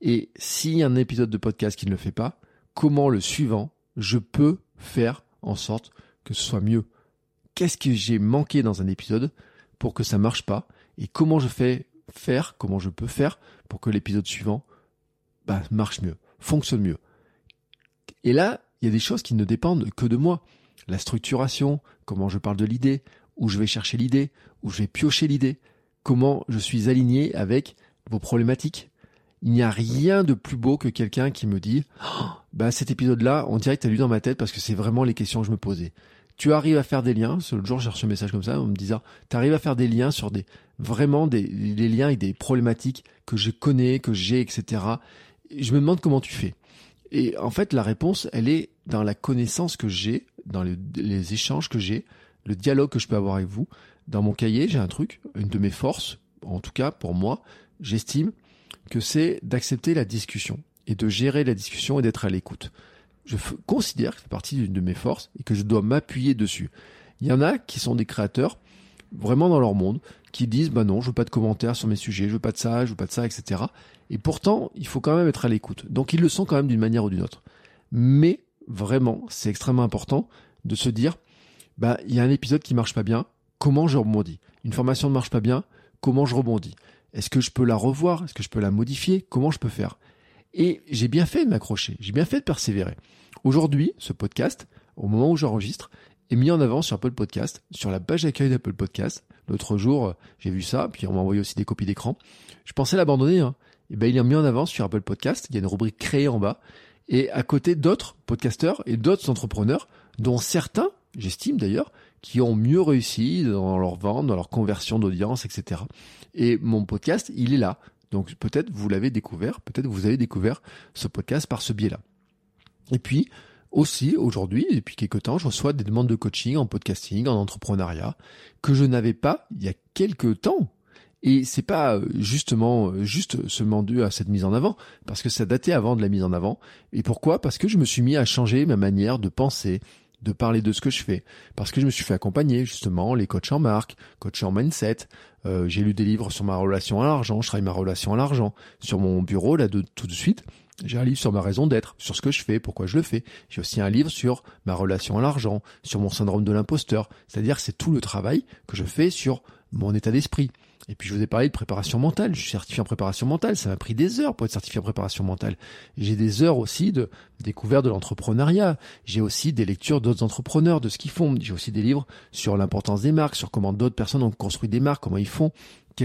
Et s'il y a un épisode de podcast qui ne le fait pas, comment le suivant je peux faire en sorte que ce soit mieux? Qu'est-ce que j'ai manqué dans un épisode pour que ça marche pas? Et comment je fais faire, comment je peux faire pour que l'épisode suivant bah, marche mieux, fonctionne mieux? Et là, il y a des choses qui ne dépendent que de moi. La structuration, comment je parle de l'idée, où je vais chercher l'idée, où je vais piocher l'idée, comment je suis aligné avec vos problématiques. Il n'y a rien de plus beau que quelqu'un qui me dit oh, bah cet épisode-là, on dirait que tu as lu dans ma tête parce que c'est vraiment les questions que je me posais. Tu arrives à faire des liens. Le jour, j'ai reçu un message comme ça en me disant tu arrives à faire des liens sur des vraiment des, liens avec des problématiques que je connais, que j'ai, etc. je me demande comment tu fais. Et en fait, la réponse, elle est dans la connaissance que j'ai, dans les échanges que j'ai, le dialogue que je peux avoir avec vous. Dans mon cahier, j'ai un truc, une de mes forces, en tout cas pour moi, j'estime que c'est d'accepter la discussion et de gérer la discussion et d'être à l'écoute. Je considère que c'est partie d'une de mes forces et que je dois m'appuyer dessus. Il y en a qui sont des créateurs vraiment dans leur monde, qui disent bah non, je veux pas de commentaires sur mes sujets, je veux pas de ça, je veux pas de ça, etc. Et pourtant, il faut quand même être à l'écoute. Donc ils le sont quand même d'une manière ou d'une autre. Mais vraiment, c'est extrêmement important de se dire bah il y a un épisode qui marche pas bien, comment je rebondis Une formation ne marche pas bien, comment je rebondis? Est-ce que je peux la revoir? Est-ce que je peux la modifier? Comment je peux faire? Et j'ai bien fait de m'accrocher, j'ai bien fait de persévérer. Aujourd'hui, ce podcast, au moment où j'enregistre, est mis en avant sur Apple Podcast, sur la page d'accueil d'Apple Podcast. L'autre jour, j'ai vu ça, puis on m'a envoyé aussi des copies d'écran. Je pensais l'abandonner, hein. Et ben, il est mis en avant sur Apple Podcast. Il y a une rubrique créée en bas. Et à côté d'autres podcasteurs et d'autres entrepreneurs, dont certains, j'estime d'ailleurs, qui ont mieux réussi dans leur vente, dans leur conversion d'audience, etc. Et mon podcast, il est là. Donc peut-être vous l'avez découvert, peut-être vous avez découvert ce podcast par ce biais-là. Et puis, aussi, aujourd'hui, depuis quelques temps, je reçois des demandes de coaching en podcasting, en entrepreneuriat, que je n'avais pas il y a quelques temps. Et c'est pas euh, justement euh, juste seulement dû à cette mise en avant, parce que ça datait avant de la mise en avant. Et pourquoi? Parce que je me suis mis à changer ma manière de penser, de parler de ce que je fais, parce que je me suis fait accompagner justement les coachs en marque, coachs en mindset. Euh, j'ai lu des livres sur ma relation à l'argent, je travaille ma relation à l'argent sur mon bureau là de tout de suite. J'ai un livre sur ma raison d'être, sur ce que je fais, pourquoi je le fais. J'ai aussi un livre sur ma relation à l'argent, sur mon syndrome de l'imposteur. C'est-à-dire c'est tout le travail que je fais sur mon état d'esprit. Et puis je vous ai parlé de préparation mentale. Je suis certifié en préparation mentale. Ça m'a pris des heures pour être certifié en préparation mentale. J'ai des heures aussi de découverte de l'entrepreneuriat. J'ai aussi des lectures d'autres entrepreneurs, de ce qu'ils font. J'ai aussi des livres sur l'importance des marques, sur comment d'autres personnes ont construit des marques, comment ils font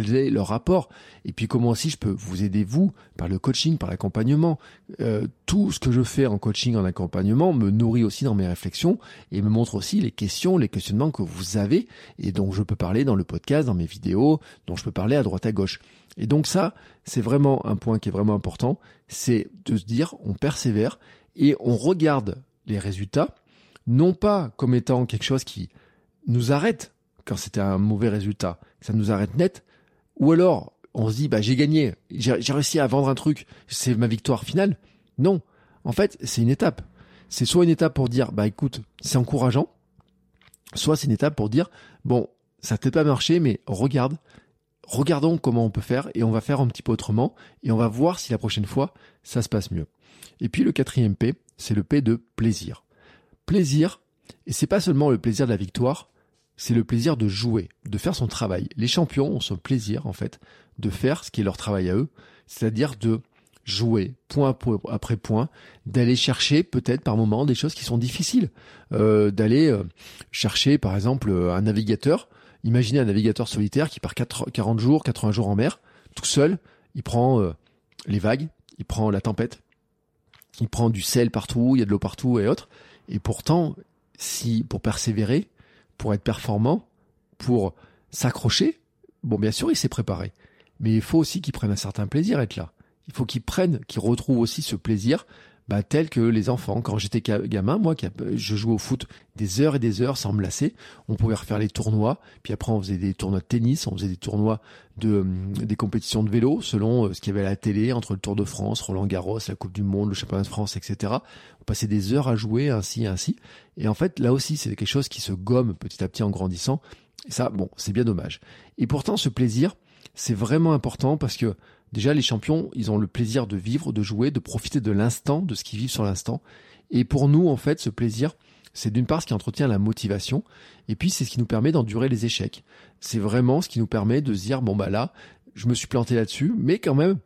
quel est leur rapport et puis comment aussi je peux vous aider vous par le coaching, par l'accompagnement. Euh, tout ce que je fais en coaching, en accompagnement me nourrit aussi dans mes réflexions et me montre aussi les questions, les questionnements que vous avez et dont je peux parler dans le podcast, dans mes vidéos, dont je peux parler à droite à gauche. Et donc ça, c'est vraiment un point qui est vraiment important, c'est de se dire on persévère et on regarde les résultats non pas comme étant quelque chose qui nous arrête quand c'était un mauvais résultat, ça nous arrête net, ou alors, on se dit, bah, j'ai gagné, j'ai réussi à vendre un truc, c'est ma victoire finale. Non. En fait, c'est une étape. C'est soit une étape pour dire, bah, écoute, c'est encourageant, soit c'est une étape pour dire, bon, ça peut-être pas marché, mais regarde, regardons comment on peut faire et on va faire un petit peu autrement et on va voir si la prochaine fois, ça se passe mieux. Et puis le quatrième P, c'est le P de plaisir. Plaisir, et c'est pas seulement le plaisir de la victoire, c'est le plaisir de jouer, de faire son travail. Les champions ont ce plaisir, en fait, de faire ce qui est leur travail à eux, c'est-à-dire de jouer point après point, d'aller chercher peut-être par moment des choses qui sont difficiles, euh, d'aller euh, chercher par exemple un navigateur. Imaginez un navigateur solitaire qui part 40 jours, 80 jours en mer, tout seul, il prend euh, les vagues, il prend la tempête, il prend du sel partout, il y a de l'eau partout et autres. Et pourtant, si pour persévérer, pour être performant, pour s'accrocher, bon, bien sûr, il s'est préparé. Mais il faut aussi qu'il prenne un certain plaisir à être là. Il faut qu'il prenne, qu'il retrouve aussi ce plaisir, bah, que les enfants. Quand j'étais gamin, moi, je jouais au foot des heures et des heures sans me lasser. On pouvait refaire les tournois, puis après on faisait des tournois de tennis, on faisait des tournois de hum, des compétitions de vélo selon euh, ce qu'il y avait à la télé entre le Tour de France, Roland Garros, la Coupe du Monde, le Championnat de France, etc. On passait des heures à jouer ainsi ainsi. Et en fait, là aussi, c'est quelque chose qui se gomme petit à petit en grandissant. Et ça, bon, c'est bien dommage. Et pourtant, ce plaisir, c'est vraiment important parce que déjà, les champions, ils ont le plaisir de vivre, de jouer, de profiter de l'instant, de ce qu'ils vivent sur l'instant. Et pour nous, en fait, ce plaisir, c'est d'une part ce qui entretient la motivation, et puis c'est ce qui nous permet d'endurer les échecs. C'est vraiment ce qui nous permet de se dire, bon bah là, je me suis planté là-dessus, mais quand même,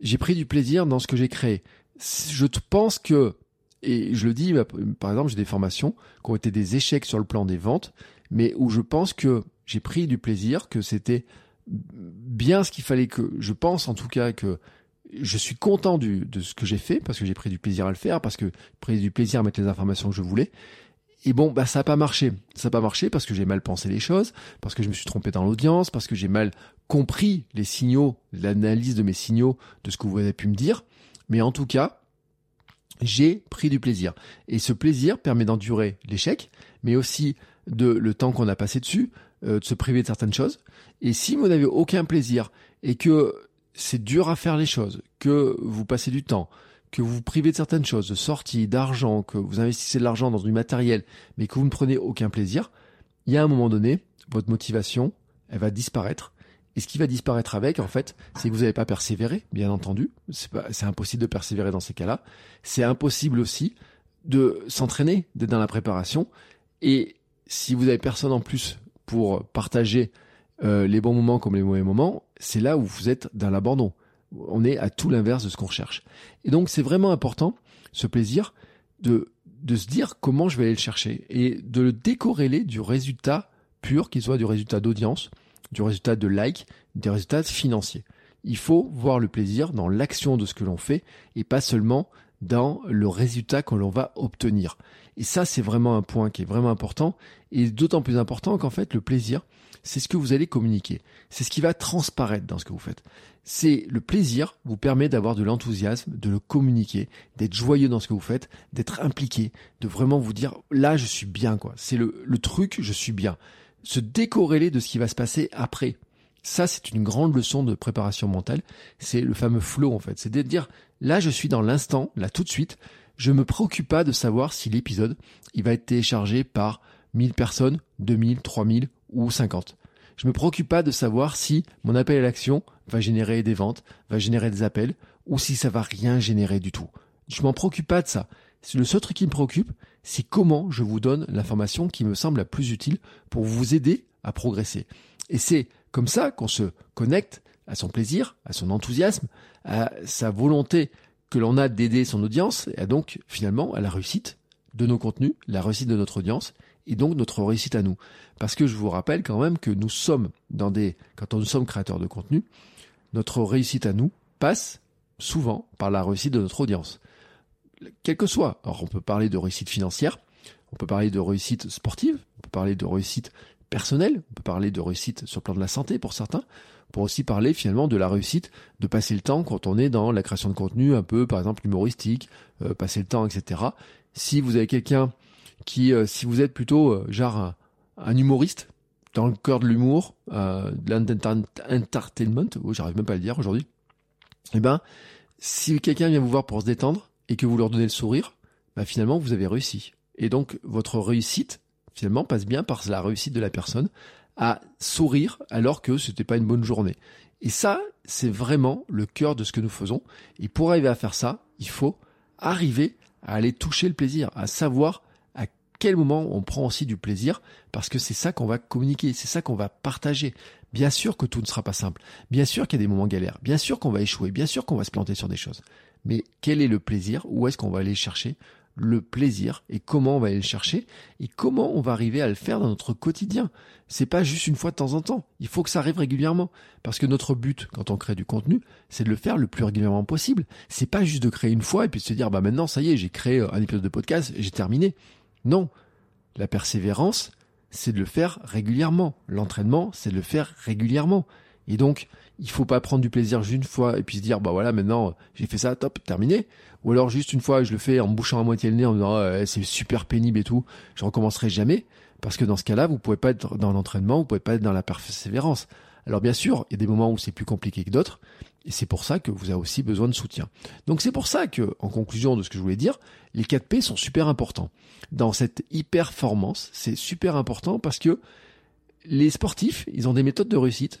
j'ai pris du plaisir dans ce que j'ai créé. Je pense que, et je le dis, bah, par exemple, j'ai des formations qui ont été des échecs sur le plan des ventes, mais où je pense que j'ai pris du plaisir, que c'était bien ce qu'il fallait que, je pense en tout cas que je suis content du, de ce que j'ai fait parce que j'ai pris du plaisir à le faire, parce que j'ai pris du plaisir à mettre les informations que je voulais. Et bon, bah ça n'a pas marché. Ça n'a pas marché parce que j'ai mal pensé les choses, parce que je me suis trompé dans l'audience, parce que j'ai mal compris les signaux, l'analyse de mes signaux, de ce que vous avez pu me dire. Mais en tout cas, j'ai pris du plaisir. Et ce plaisir permet d'endurer l'échec, mais aussi de le temps qu'on a passé dessus, euh, de se priver de certaines choses. Et si vous n'avez aucun plaisir et que c'est dur à faire les choses, que vous passez du temps, que vous vous privez de certaines choses, de sorties, d'argent, que vous investissez de l'argent dans du matériel, mais que vous ne prenez aucun plaisir, il y a un moment donné, votre motivation, elle va disparaître. Et ce qui va disparaître avec, en fait, c'est que vous n'avez pas persévéré, bien entendu. C'est impossible de persévérer dans ces cas-là. C'est impossible aussi de s'entraîner, d'être dans la préparation. Et si vous avez personne en plus pour partager euh, les bons moments comme les mauvais moments, c'est là où vous êtes dans l'abandon. On est à tout l'inverse de ce qu'on recherche. Et donc c'est vraiment important, ce plaisir, de, de se dire comment je vais aller le chercher et de le décorréler du résultat pur, qu'il soit du résultat d'audience, du résultat de like, des résultats financiers. Il faut voir le plaisir dans l'action de ce que l'on fait et pas seulement dans le résultat que l'on va obtenir. Et ça, c'est vraiment un point qui est vraiment important et d'autant plus important qu'en fait, le plaisir, c'est ce que vous allez communiquer. C'est ce qui va transparaître dans ce que vous faites. C'est le plaisir vous permet d'avoir de l'enthousiasme, de le communiquer, d'être joyeux dans ce que vous faites, d'être impliqué, de vraiment vous dire là je suis bien quoi. C'est le, le truc je suis bien. Se décorréler de ce qui va se passer après. Ça c'est une grande leçon de préparation mentale. C'est le fameux flow en fait. C'est de dire là je suis dans l'instant, là tout de suite. Je me préoccupe pas de savoir si l'épisode il va être téléchargé par 1000 personnes, 2000, 3000 ou 50. Je me préoccupe pas de savoir si mon appel à l'action va générer des ventes, va générer des appels, ou si ça va rien générer du tout. Je m'en préoccupe pas de ça. Le seul truc qui me préoccupe, c'est comment je vous donne l'information qui me semble la plus utile pour vous aider à progresser. Et c'est comme ça qu'on se connecte à son plaisir, à son enthousiasme, à sa volonté que l'on a d'aider son audience, et donc finalement à la réussite de nos contenus, la réussite de notre audience, et donc notre réussite à nous. Parce que je vous rappelle quand même que nous sommes dans des, quand nous sommes créateurs de contenu, notre réussite à nous passe souvent par la réussite de notre audience. Quel que soit. Alors on peut parler de réussite financière, on peut parler de réussite sportive, on peut parler de réussite personnelle, on peut parler de réussite sur le plan de la santé pour certains, pour aussi parler finalement de la réussite de passer le temps quand on est dans la création de contenu un peu par exemple humoristique, euh, passer le temps, etc. Si vous avez quelqu'un qui, euh, si vous êtes plutôt euh, genre un, humoriste, dans le cœur de l'humour, de l'entertainment, oh, j'arrive même pas à le dire aujourd'hui, eh ben, si quelqu'un vient vous voir pour se détendre et que vous leur donnez le sourire, bah finalement vous avez réussi. Et donc votre réussite finalement passe bien par la réussite de la personne à sourire alors que c'était pas une bonne journée. Et ça, c'est vraiment le cœur de ce que nous faisons. Et pour arriver à faire ça, il faut arriver à aller toucher le plaisir, à savoir quel moment on prend aussi du plaisir, parce que c'est ça qu'on va communiquer, c'est ça qu'on va partager. Bien sûr que tout ne sera pas simple, bien sûr qu'il y a des moments galères, bien sûr qu'on va échouer, bien sûr qu'on va se planter sur des choses. Mais quel est le plaisir? Où est-ce qu'on va aller chercher le plaisir et comment on va aller le chercher et comment on va arriver à le faire dans notre quotidien. C'est pas juste une fois de temps en temps. Il faut que ça arrive régulièrement. Parce que notre but, quand on crée du contenu, c'est de le faire le plus régulièrement possible. C'est pas juste de créer une fois et puis de se dire, bah maintenant, ça y est, j'ai créé un épisode de podcast j'ai terminé. Non, la persévérance, c'est de le faire régulièrement. L'entraînement, c'est de le faire régulièrement. Et donc, il faut pas prendre du plaisir juste une fois et puis se dire, bah voilà, maintenant, j'ai fait ça, top, terminé. Ou alors juste une fois, je le fais en me bouchant à moitié le nez en me disant, c'est super pénible et tout, je recommencerai jamais. Parce que dans ce cas-là, vous pouvez pas être dans l'entraînement, vous pouvez pas être dans la persévérance. Alors bien sûr, il y a des moments où c'est plus compliqué que d'autres, et c'est pour ça que vous avez aussi besoin de soutien. Donc c'est pour ça que, en conclusion de ce que je voulais dire, les 4 P sont super importants. Dans cette hyper-performance, c'est super important parce que les sportifs, ils ont des méthodes de réussite.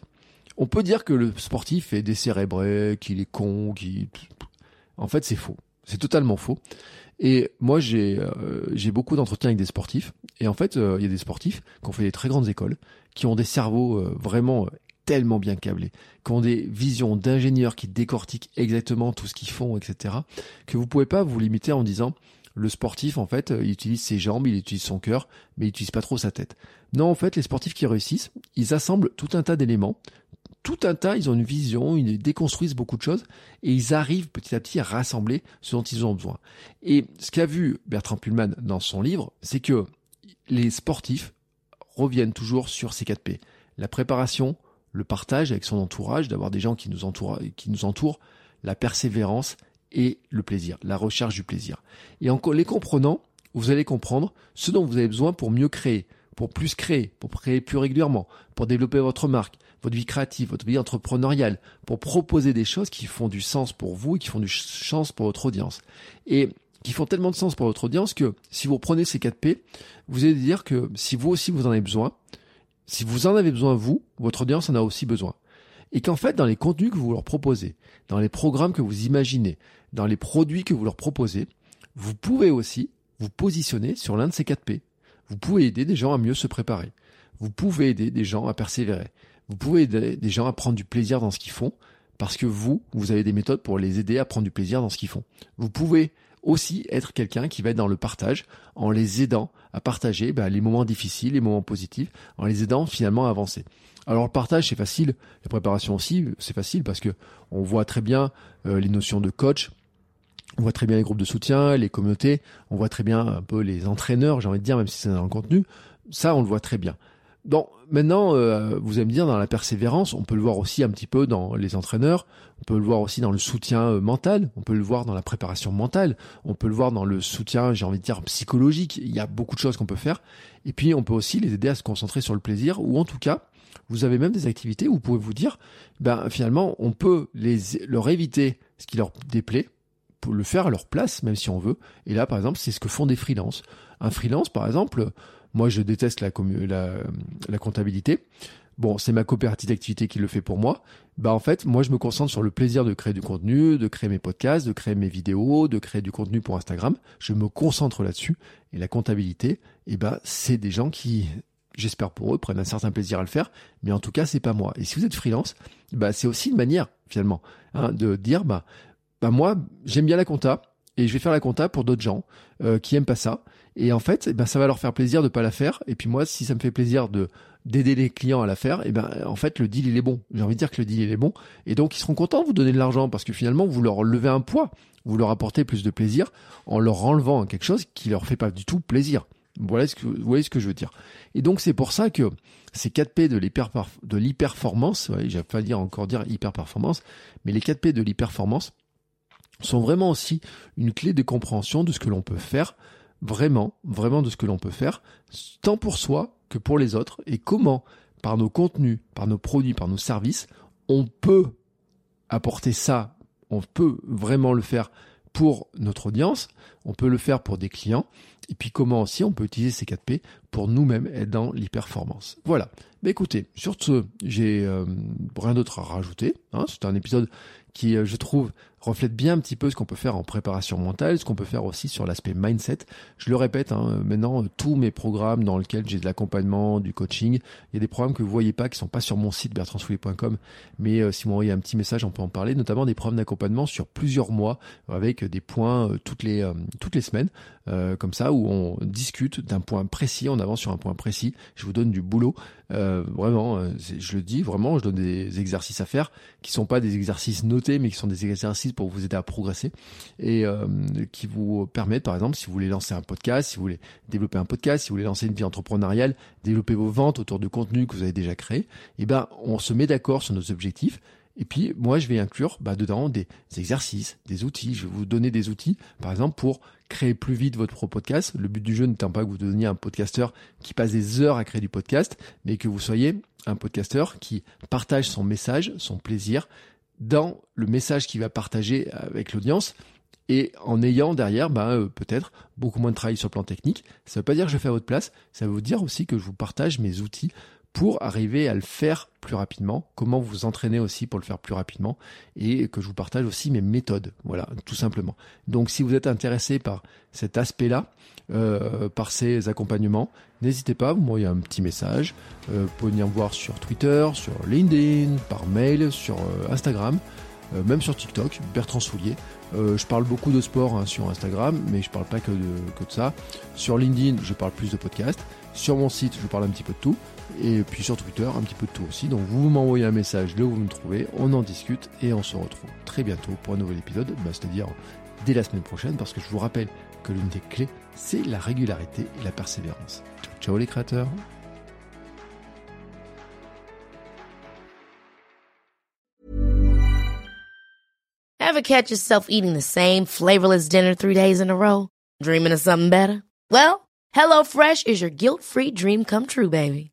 On peut dire que le sportif est décérébré, qu'il est con, qu'il... En fait, c'est faux. C'est totalement faux. Et moi, j'ai euh, beaucoup d'entretiens avec des sportifs. Et en fait, euh, il y a des sportifs qui ont fait des très grandes écoles, qui ont des cerveaux euh, vraiment tellement bien câblés, qui ont des visions d'ingénieurs qui décortiquent exactement tout ce qu'ils font, etc., que vous pouvez pas vous limiter en disant le sportif, en fait, il utilise ses jambes, il utilise son cœur, mais il utilise pas trop sa tête. Non, en fait, les sportifs qui réussissent, ils assemblent tout un tas d'éléments, tout un tas, ils ont une vision, ils déconstruisent beaucoup de choses, et ils arrivent petit à petit à rassembler ce dont ils ont besoin. Et ce qu'a vu Bertrand Pullman dans son livre, c'est que les sportifs reviennent toujours sur ces 4 P. La préparation, le partage avec son entourage, d'avoir des gens qui nous entourent, qui nous entourent, la persévérance et le plaisir, la recherche du plaisir. Et en les comprenant, vous allez comprendre ce dont vous avez besoin pour mieux créer, pour plus créer, pour créer plus régulièrement, pour développer votre marque, votre vie créative, votre vie entrepreneuriale, pour proposer des choses qui font du sens pour vous et qui font du sens pour votre audience. Et qui font tellement de sens pour votre audience que si vous prenez ces 4 P, vous allez dire que si vous aussi vous en avez besoin, si vous en avez besoin vous, votre audience en a aussi besoin. Et qu'en fait, dans les contenus que vous leur proposez, dans les programmes que vous imaginez, dans les produits que vous leur proposez, vous pouvez aussi vous positionner sur l'un de ces 4 P. Vous pouvez aider des gens à mieux se préparer. Vous pouvez aider des gens à persévérer. Vous pouvez aider des gens à prendre du plaisir dans ce qu'ils font parce que vous, vous avez des méthodes pour les aider à prendre du plaisir dans ce qu'ils font. Vous pouvez aussi être quelqu'un qui va être dans le partage en les aidant à partager bah, les moments difficiles, les moments positifs, en les aidant finalement à avancer. Alors le partage c'est facile, la préparation aussi c'est facile parce que on voit très bien euh, les notions de coach, on voit très bien les groupes de soutien, les communautés, on voit très bien un peu les entraîneurs, j'ai envie de dire même si c'est dans le contenu, ça on le voit très bien. Donc maintenant, euh, vous allez me dire, dans la persévérance, on peut le voir aussi un petit peu dans les entraîneurs, on peut le voir aussi dans le soutien euh, mental, on peut le voir dans la préparation mentale, on peut le voir dans le soutien, j'ai envie de dire, psychologique. Il y a beaucoup de choses qu'on peut faire. Et puis, on peut aussi les aider à se concentrer sur le plaisir, ou en tout cas, vous avez même des activités où vous pouvez vous dire, ben finalement, on peut les, leur éviter ce qui leur déplaît, le faire à leur place, même si on veut. Et là, par exemple, c'est ce que font des freelances. Un freelance, par exemple, moi, je déteste la, la, comptabilité. Bon, c'est ma coopérative d'activité qui le fait pour moi. Bah en fait, moi je me concentre sur le plaisir de créer du contenu, de créer mes podcasts, de créer mes vidéos, de créer du contenu pour Instagram. Je me concentre là-dessus. Et la comptabilité, eh ben c'est des gens qui, j'espère pour eux, prennent un certain plaisir à le faire. Mais en tout cas, c'est pas moi. Et si vous êtes freelance, bah c'est aussi une manière finalement hein, de dire bah bah moi j'aime bien la compta et je vais faire la compta pour d'autres gens euh, qui aiment pas ça. Et en fait, eh ben, ça va leur faire plaisir de pas la faire. Et puis moi, si ça me fait plaisir de d'aider les clients à la faire, et eh ben en fait le deal il est bon. J'ai envie de dire que le deal il est bon. Et donc ils seront contents de vous donner de l'argent parce que finalement vous leur levez un poids, vous leur apportez plus de plaisir en leur enlevant quelque chose qui leur fait pas du tout plaisir. Voilà ce que vous voyez ce que je veux dire. Et donc c'est pour ça que ces 4 P de l'hyper de l'hyperformance, ouais, j'ai pas dire encore dire hyper performance, mais les 4 P de l'hyperformance sont vraiment aussi une clé de compréhension de ce que l'on peut faire, vraiment, vraiment de ce que l'on peut faire, tant pour soi que pour les autres, et comment, par nos contenus, par nos produits, par nos services, on peut apporter ça, on peut vraiment le faire pour notre audience, on peut le faire pour des clients, et puis comment aussi on peut utiliser ces 4 P pour nous-mêmes être dans l'hyperformance. Voilà. Mais écoutez, sur ce, j'ai euh, rien d'autre à rajouter. Hein. C'est un épisode qui, euh, je trouve, reflète bien un petit peu ce qu'on peut faire en préparation mentale, ce qu'on peut faire aussi sur l'aspect mindset. Je le répète, hein, maintenant, tous mes programmes dans lesquels j'ai de l'accompagnement, du coaching, il y a des programmes que vous voyez pas, qui sont pas sur mon site bertrandsoulier.com, mais euh, si vous m'envoyez un petit message, on peut en parler, notamment des programmes d'accompagnement sur plusieurs mois, avec des points toutes les toutes les semaines, comme ça, où on discute d'un point précis, on avance sur un point précis, je vous donne du boulot, vraiment, je le dis, vraiment, je donne des exercices à faire, qui sont pas des exercices notés, mais qui sont des exercices pour vous aider à progresser et euh, qui vous permettent, par exemple, si vous voulez lancer un podcast, si vous voulez développer un podcast, si vous voulez lancer une vie entrepreneuriale, développer vos ventes autour du contenu que vous avez déjà créé, eh ben on se met d'accord sur nos objectifs. Et puis moi, je vais inclure bah, dedans des exercices, des outils. Je vais vous donner des outils, par exemple, pour créer plus vite votre podcast. Le but du jeu n'étant pas que vous deveniez un podcasteur qui passe des heures à créer du podcast, mais que vous soyez un podcasteur qui partage son message, son plaisir, dans le message qu'il va partager avec l'audience et en ayant derrière ben, euh, peut-être beaucoup moins de travail sur le plan technique. Ça ne veut pas dire que je fais à votre place, ça veut dire aussi que je vous partage mes outils pour arriver à le faire plus rapidement, comment vous entraîner aussi pour le faire plus rapidement et que je vous partage aussi mes méthodes, voilà, tout simplement. Donc si vous êtes intéressé par cet aspect-là, euh, par ces accompagnements, n'hésitez pas, vous m'envoyez un petit message, euh, vous pouvez venir me voir sur Twitter, sur LinkedIn, par mail, sur euh, Instagram. euh, même sur TikTok, Bertrand Soulier. Je parle beaucoup de sport hein, sur Instagram, mais je parle pas que de, que de ça. Sur LinkedIn, je parle plus de podcast. Sur mon site, je parle un petit peu de tout. Et puis sur Twitter, un petit peu de tout aussi. Donc vous m'envoyez un message là où vous me trouvez, on en discute et on se retrouve très bientôt pour un nouvel épisode, bah, c'est-à-dire dès la semaine prochaine, parce que je vous rappelle que l'une des clés, c'est la régularité et la persévérance. Ciao, ciao les créateurs Ever catch yourself eating the same flavorless dinner three days in a row? Dreaming of something better? Well, HelloFresh is your guilt-free dream come true, baby.